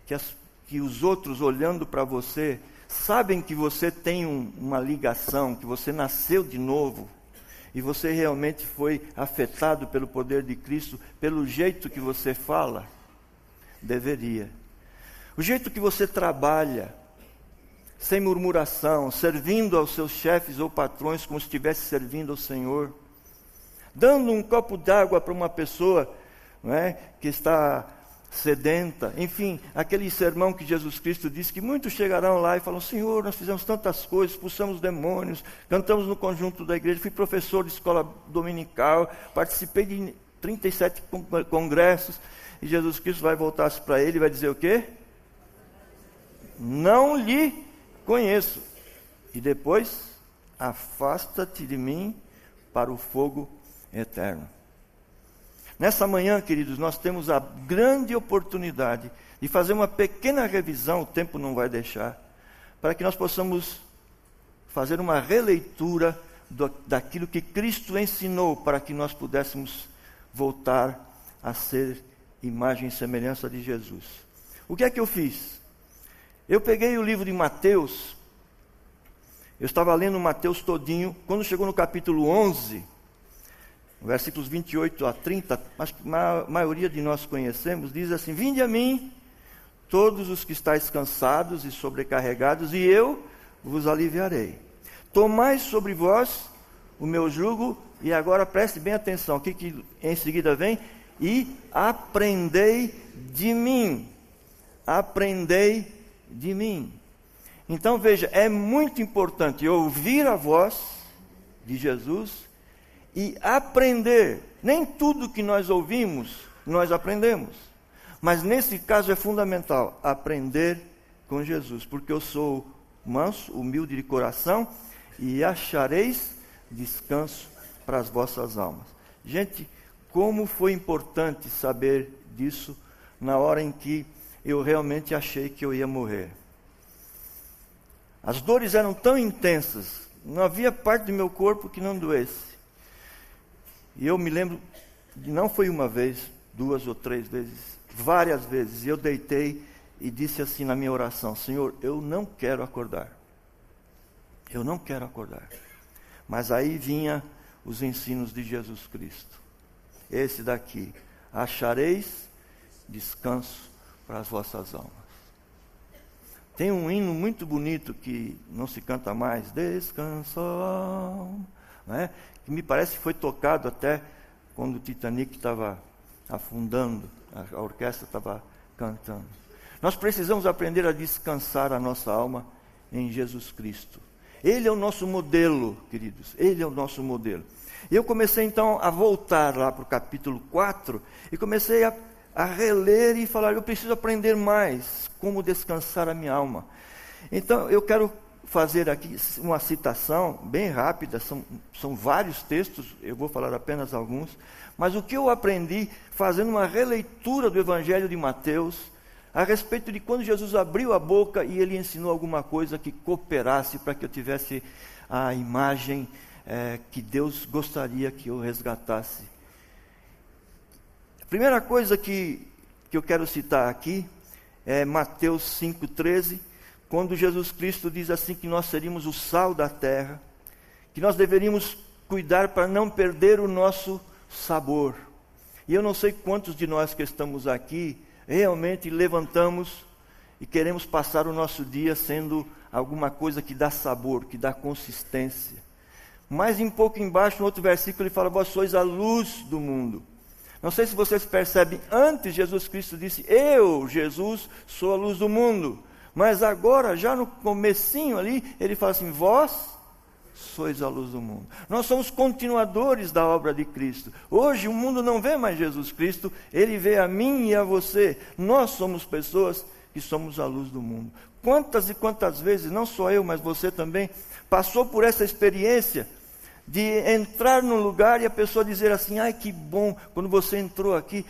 Speaker 1: que, as, que os outros olhando para você sabem que você tem um, uma ligação, que você nasceu de novo, e você realmente foi afetado pelo poder de Cristo, pelo jeito que você fala? Deveria. O jeito que você trabalha, sem murmuração, servindo aos seus chefes ou patrões como se estivesse servindo ao Senhor, dando um copo d'água para uma pessoa não é, que está sedenta, enfim, aquele sermão que Jesus Cristo disse que muitos chegarão lá e falam: Senhor, nós fizemos tantas coisas, expulsamos demônios, cantamos no conjunto da igreja, fui professor de escola dominical, participei de 37 congressos, e Jesus Cristo vai voltar para ele e vai dizer o quê? Não lhe conheço. E depois, afasta-te de mim para o fogo eterno. Nessa manhã, queridos, nós temos a grande oportunidade de fazer uma pequena revisão, o tempo não vai deixar, para que nós possamos fazer uma releitura do, daquilo que Cristo ensinou para que nós pudéssemos voltar a ser imagem e semelhança de Jesus. O que é que eu fiz? Eu peguei o livro de Mateus, eu estava lendo Mateus todinho, quando chegou no capítulo 11, versículos 28 a 30, acho que a maioria de nós conhecemos, diz assim: Vinde a mim, todos os que estáis cansados e sobrecarregados, e eu vos aliviarei. Tomai sobre vós o meu jugo, e agora preste bem atenção, o que, que em seguida vem? E aprendei de mim. Aprendei de mim. Então veja, é muito importante ouvir a voz de Jesus e aprender. Nem tudo que nós ouvimos, nós aprendemos. Mas nesse caso é fundamental aprender com Jesus, porque eu sou manso, humilde de coração e achareis descanso para as vossas almas. Gente, como foi importante saber disso na hora em que eu realmente achei que eu ia morrer. As dores eram tão intensas, não havia parte do meu corpo que não doesse. E eu me lembro, não foi uma vez, duas ou três vezes, várias vezes, eu deitei e disse assim na minha oração: Senhor, eu não quero acordar. Eu não quero acordar. Mas aí vinha os ensinos de Jesus Cristo. Esse daqui: achareis descanso para as vossas almas. Tem um hino muito bonito que não se canta mais, descansa, né? que me parece que foi tocado até quando o Titanic estava afundando, a, orquestra estava cantando. Nós precisamos aprender a descansar a nossa alma em Jesus Cristo. Ele é o nosso modelo, queridos. Ele é o nosso modelo. E eu comecei então a voltar lá para o capítulo 4 e comecei a, a reler e falar: eu preciso aprender mais como descansar a minha alma. Então eu quero fazer aqui uma citação bem rápida, são, são vários textos, eu vou falar apenas alguns, mas o que eu aprendi fazendo uma releitura do Evangelho de Mateus, a respeito de quando Jesus abriu a boca e ele ensinou alguma coisa que cooperasse para que eu tivesse a imagem é, que Deus gostaria que eu resgatasse. A primeira coisa que, que eu quero citar aqui é Mateus 5,13 quando Jesus Cristo diz assim que nós seríamos o sal da terra, que nós deveríamos cuidar para não perder o nosso sabor. E eu não sei quantos de nós que estamos aqui realmente levantamos e queremos passar o nosso dia sendo alguma coisa que dá sabor, que dá consistência. Mais um pouco embaixo, no outro versículo, ele fala: Vós sois a luz do mundo. Não sei se vocês percebem, antes Jesus Cristo disse: Eu, Jesus, sou a luz do mundo. Mas agora, já no comecinho ali, ele fala assim: vós sois a luz do mundo. Nós somos continuadores da obra de Cristo. Hoje o mundo não vê mais Jesus Cristo, ele vê a mim e a você. Nós somos pessoas que somos a luz do mundo. Quantas e quantas vezes, não só eu, mas você também, passou por essa experiência de entrar num lugar e a pessoa dizer assim: ai que bom, quando você entrou aqui,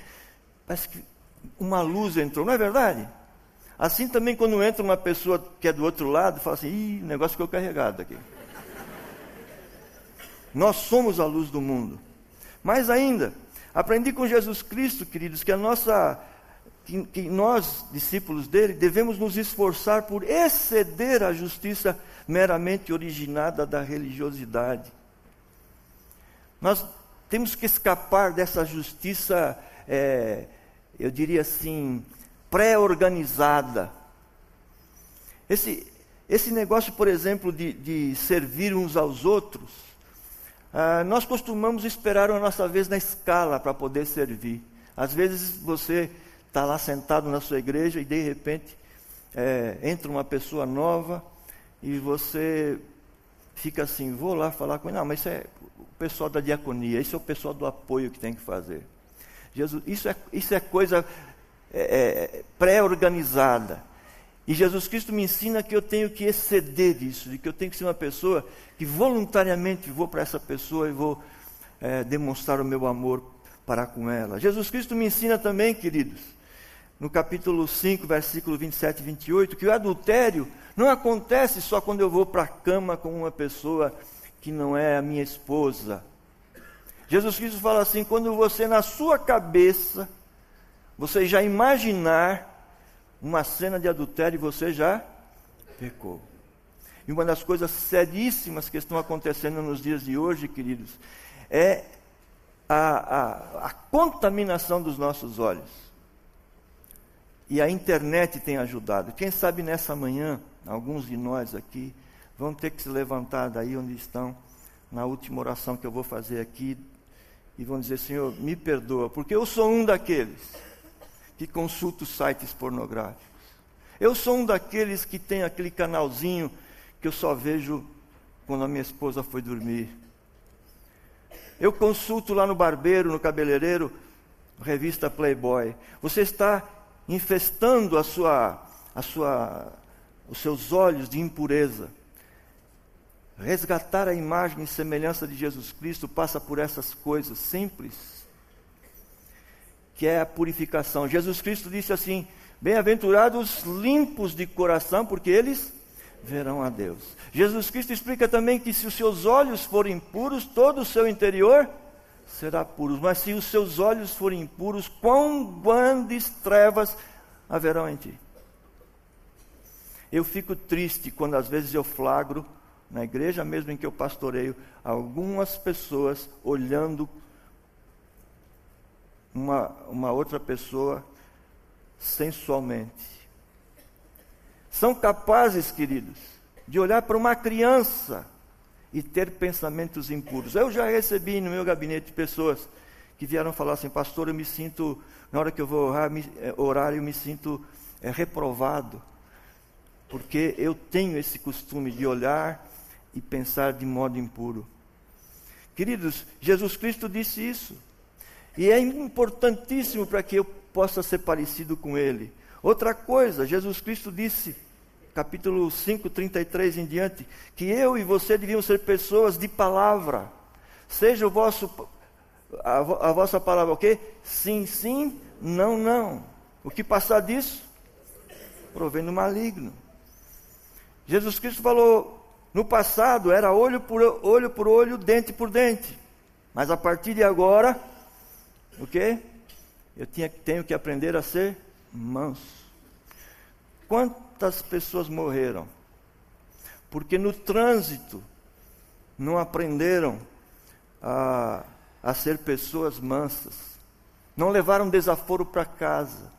Speaker 1: parece que uma luz entrou, não é verdade? Assim também quando entra uma pessoa que é do outro lado, fala assim, ih, o negócio ficou carregado aqui. Nós somos a luz do mundo. Mais ainda, aprendi com Jesus Cristo, queridos, que a nossa que, que, nós, discípulos dele, devemos nos esforçar por exceder a justiça meramente originada da religiosidade. Nós temos que escapar dessa justiça, é, eu diria assim, pré-organizada. Esse, esse negócio, por exemplo, de, de servir uns aos outros, ah, nós costumamos esperar a nossa vez na escala para poder servir. Às vezes você está lá sentado na sua igreja e de repente é, entra uma pessoa nova e você fica assim, vou lá falar com ele. Não, mas isso é o pessoal da diaconia, isso é o pessoal do apoio que tem que fazer. Jesus, isso é, isso é coisa é, é, pré-organizada. E Jesus Cristo me ensina que eu tenho que exceder isso, de que eu tenho que ser uma pessoa que voluntariamente vou para essa pessoa e vou é, demonstrar o meu amor para com ela. Jesus Cristo me ensina também, queridos, no capítulo 5, versículo 27 e 28, que o adultério não acontece só quando eu vou para a cama com uma pessoa que não é a minha esposa. Jesus Cristo fala assim: quando você na sua cabeça você já imaginar uma cena de adultério, você já pecou. E uma das coisas seríssimas que estão acontecendo nos dias de hoje, queridos, é a, a, a contaminação dos nossos olhos. E a internet tem ajudado. Quem sabe nessa manhã, alguns de nós aqui vão ter que se levantar daí onde estão, na última oração que eu vou fazer aqui, e vão dizer: Senhor, me perdoa, porque eu sou um daqueles que consulta os sites pornográficos. Eu sou um daqueles que tem aquele canalzinho que eu só vejo quando a minha esposa foi dormir. Eu consulto lá no barbeiro, no cabeleireiro, revista Playboy. Você está infestando a sua, a sua, os seus olhos de impureza. Resgatar a imagem e semelhança de Jesus Cristo passa por essas coisas simples que é a purificação. Jesus Cristo disse assim: Bem-aventurados limpos de coração, porque eles verão a Deus. Jesus Cristo explica também que se os seus olhos forem puros, todo o seu interior será puro. Mas se os seus olhos forem impuros, quão grandes trevas haverão em ti. Eu fico triste quando às vezes eu flagro na igreja mesmo em que eu pastoreio algumas pessoas olhando uma, uma outra pessoa sensualmente. São capazes, queridos, de olhar para uma criança e ter pensamentos impuros. Eu já recebi no meu gabinete pessoas que vieram falar assim, pastor, eu me sinto, na hora que eu vou orar, me, é, orar eu me sinto é, reprovado, porque eu tenho esse costume de olhar e pensar de modo impuro. Queridos, Jesus Cristo disse isso. E é importantíssimo para que eu possa ser parecido com Ele. Outra coisa, Jesus Cristo disse capítulo 5, 33 em diante, que eu e você deviam ser pessoas de palavra. Seja o vosso a, a vossa palavra o quê? Sim, sim, não, não. O que passar disso? Provém do maligno. Jesus Cristo falou, no passado era olho por olho por olho, dente por dente. Mas a partir de agora, o quê? Eu tinha, tenho que aprender a ser manso. Quantas pessoas morreram? Porque no trânsito não aprenderam a, a ser pessoas mansas. Não levaram desaforo para casa.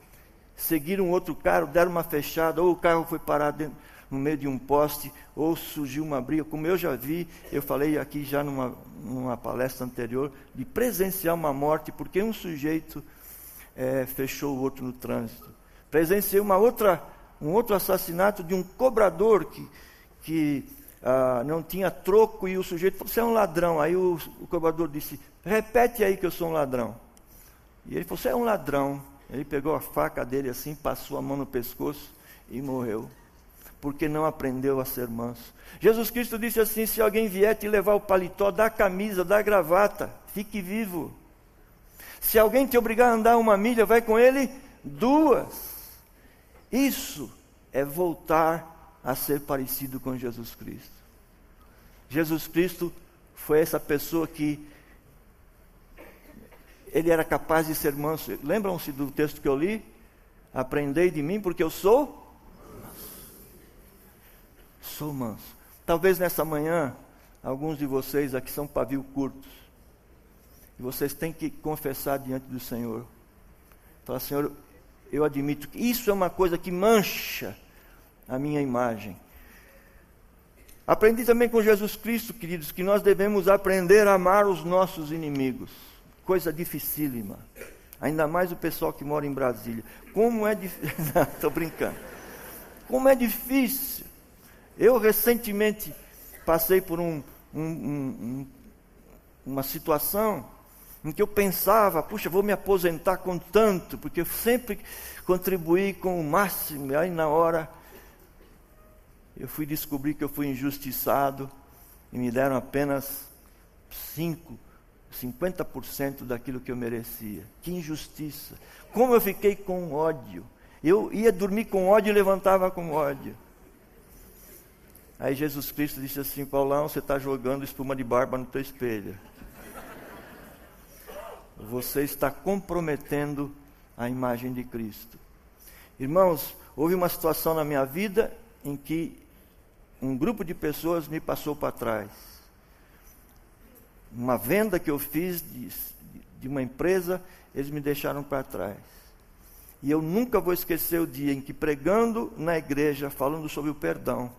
Speaker 1: Seguiram outro carro, deram uma fechada, ou o carro foi parar dentro, no meio de um poste, ou surgiu uma briga, como eu já vi, eu falei aqui já numa, numa palestra anterior, de presenciar uma morte, porque um sujeito é, fechou o outro no trânsito. Presenciei uma outra, um outro assassinato de um cobrador que, que ah, não tinha troco e o sujeito falou: Você é um ladrão. Aí o, o cobrador disse: Repete aí que eu sou um ladrão. E ele falou: Você é um ladrão. Ele pegou a faca dele assim, passou a mão no pescoço e morreu. Porque não aprendeu a ser manso. Jesus Cristo disse assim: Se alguém vier te levar o paletó, dá a camisa, dá a gravata, fique vivo. Se alguém te obrigar a andar uma milha, vai com ele duas. Isso é voltar a ser parecido com Jesus Cristo. Jesus Cristo foi essa pessoa que ele era capaz de ser manso. Lembram-se do texto que eu li? Aprendei de mim porque eu sou. Sou manso. Talvez nessa manhã, alguns de vocês aqui são pavio curtos. E vocês têm que confessar diante do Senhor. Falar, Senhor, eu admito que isso é uma coisa que mancha a minha imagem. Aprendi também com Jesus Cristo, queridos, que nós devemos aprender a amar os nossos inimigos coisa dificílima. Ainda mais o pessoal que mora em Brasília. Como é difícil. Estou brincando. Como é difícil. Eu recentemente passei por um, um, um, uma situação em que eu pensava, puxa, vou me aposentar com tanto, porque eu sempre contribuí com o máximo, e aí na hora eu fui descobrir que eu fui injustiçado e me deram apenas cinco 50% daquilo que eu merecia. Que injustiça. Como eu fiquei com ódio. Eu ia dormir com ódio e levantava com ódio. Aí Jesus Cristo disse assim: Paulão, você está jogando espuma de barba no teu espelho. Você está comprometendo a imagem de Cristo. Irmãos, houve uma situação na minha vida em que um grupo de pessoas me passou para trás uma venda que eu fiz de, de uma empresa, eles me deixaram para trás. E eu nunca vou esquecer o dia em que, pregando na igreja, falando sobre o perdão,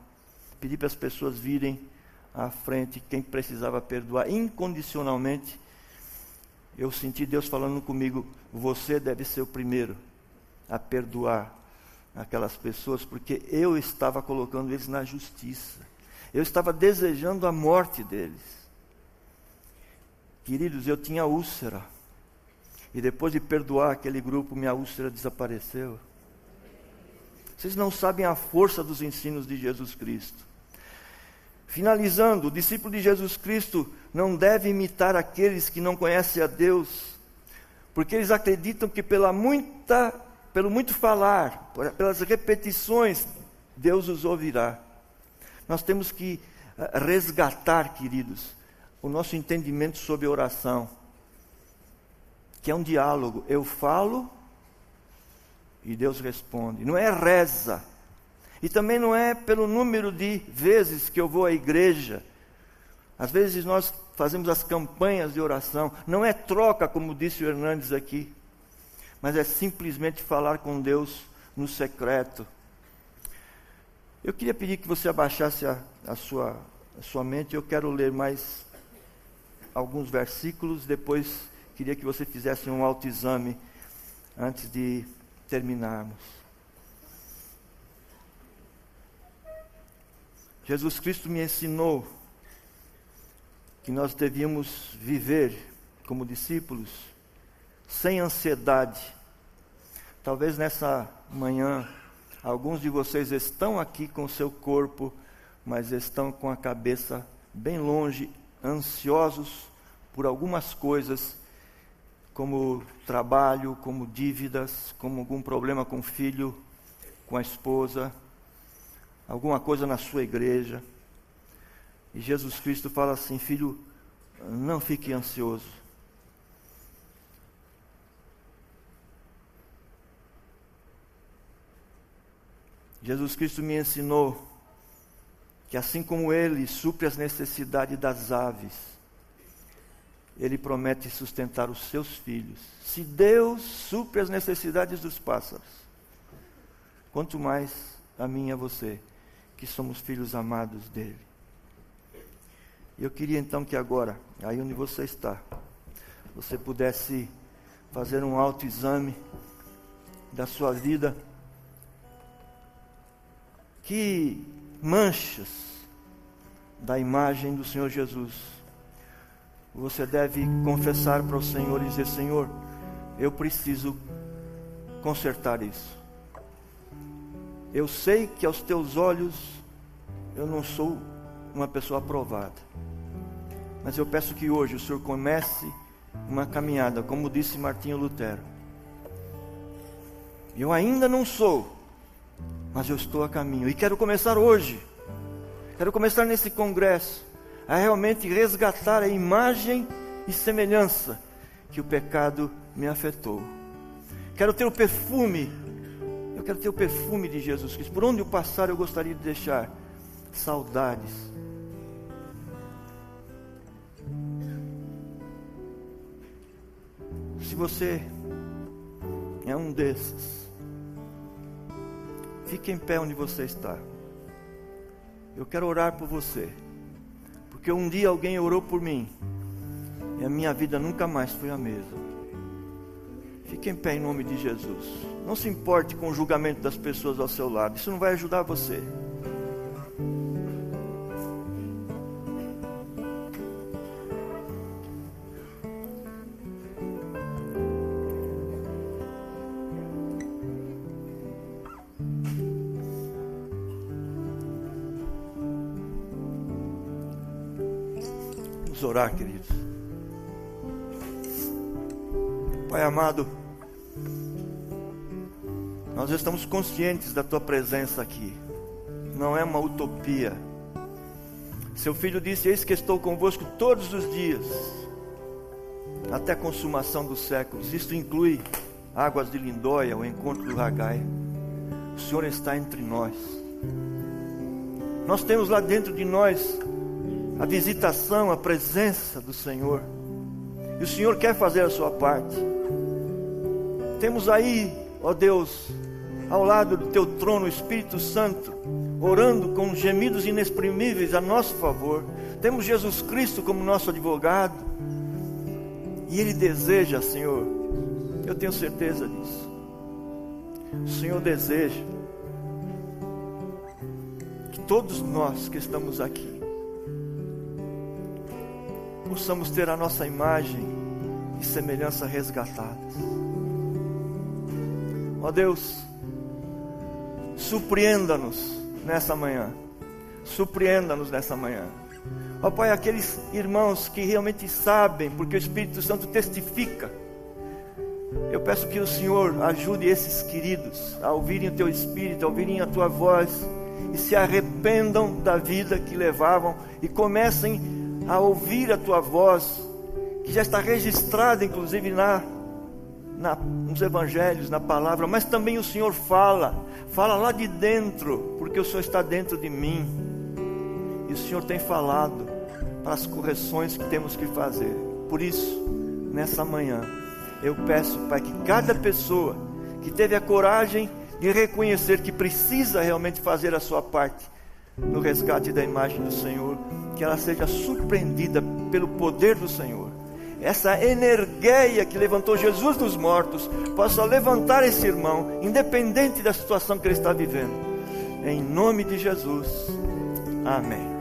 Speaker 1: pedi para as pessoas virem à frente quem precisava perdoar incondicionalmente. Eu senti Deus falando comigo: você deve ser o primeiro a perdoar aquelas pessoas, porque eu estava colocando eles na justiça. Eu estava desejando a morte deles. Queridos, eu tinha úlcera. E depois de perdoar aquele grupo, minha úlcera desapareceu. Vocês não sabem a força dos ensinos de Jesus Cristo. Finalizando, o discípulo de Jesus Cristo não deve imitar aqueles que não conhecem a Deus, porque eles acreditam que pela muita, pelo muito falar, pelas repetições, Deus os ouvirá. Nós temos que eh, resgatar, queridos, o nosso entendimento sobre oração, que é um diálogo. Eu falo e Deus responde. Não é reza. E também não é pelo número de vezes que eu vou à igreja. Às vezes nós fazemos as campanhas de oração. Não é troca, como disse o Hernandes aqui. Mas é simplesmente falar com Deus no secreto. Eu queria pedir que você abaixasse a, a, sua, a sua mente. Eu quero ler mais alguns versículos, depois queria que você fizesse um autoexame antes de terminarmos. Jesus Cristo me ensinou que nós devíamos viver como discípulos sem ansiedade. Talvez nessa manhã Alguns de vocês estão aqui com o seu corpo, mas estão com a cabeça bem longe, ansiosos por algumas coisas, como trabalho, como dívidas, como algum problema com o filho, com a esposa, alguma coisa na sua igreja. E Jesus Cristo fala assim: Filho, não fique ansioso. Jesus Cristo me ensinou que assim como Ele supre as necessidades das aves, Ele promete sustentar os seus filhos. Se Deus supre as necessidades dos pássaros, quanto mais a mim e a você, que somos filhos amados dEle. Eu queria então que agora, aí onde você está, você pudesse fazer um autoexame da sua vida que manchas da imagem do Senhor Jesus você deve confessar para o Senhor e dizer: Senhor, eu preciso consertar isso. Eu sei que aos teus olhos eu não sou uma pessoa aprovada, mas eu peço que hoje o Senhor comece uma caminhada, como disse Martinho Lutero. Eu ainda não sou, mas eu estou a caminho e quero começar hoje. Quero começar nesse congresso a realmente resgatar a imagem e semelhança que o pecado me afetou. Quero ter o perfume, quero ter o perfume de Jesus Cristo. Por onde eu passar, eu gostaria de deixar saudades. Se você é um desses, Fique em pé onde você está. Eu quero orar por você. Porque um dia alguém orou por mim. E a minha vida nunca mais foi a mesma. Fique em pé em nome de Jesus. Não se importe com o julgamento das pessoas ao seu lado. Isso não vai ajudar você. orar, queridos. Pai amado, nós estamos conscientes da tua presença aqui. Não é uma utopia. Seu filho disse: Eis que estou convosco todos os dias, até a consumação dos séculos. Isto inclui águas de Lindóia, o encontro do Ragai. O Senhor está entre nós. Nós temos lá dentro de nós a visitação, a presença do Senhor. E o Senhor quer fazer a sua parte. Temos aí, ó Deus, ao lado do teu trono, Espírito Santo, orando com gemidos inexprimíveis a nosso favor. Temos Jesus Cristo como nosso advogado. E Ele deseja, Senhor, eu tenho certeza disso. O Senhor deseja que todos nós que estamos aqui possamos ter a nossa imagem e semelhança resgatadas. Ó Deus, surpreenda-nos nessa manhã. Surpreenda-nos nessa manhã. Ó Pai, aqueles irmãos que realmente sabem, porque o Espírito Santo testifica. Eu peço que o Senhor ajude esses queridos a ouvirem o Teu Espírito, a ouvirem a Tua voz e se arrependam da vida que levavam e comecem a ouvir a tua voz, que já está registrada inclusive na, na, nos evangelhos, na palavra, mas também o Senhor fala, fala lá de dentro, porque o Senhor está dentro de mim, e o Senhor tem falado para as correções que temos que fazer. Por isso, nessa manhã, eu peço, Pai, que cada pessoa que teve a coragem de reconhecer que precisa realmente fazer a sua parte no resgate da imagem do Senhor, que ela seja surpreendida pelo poder do Senhor. Essa energia que levantou Jesus dos mortos possa levantar esse irmão, independente da situação que ele está vivendo. Em nome de Jesus. Amém.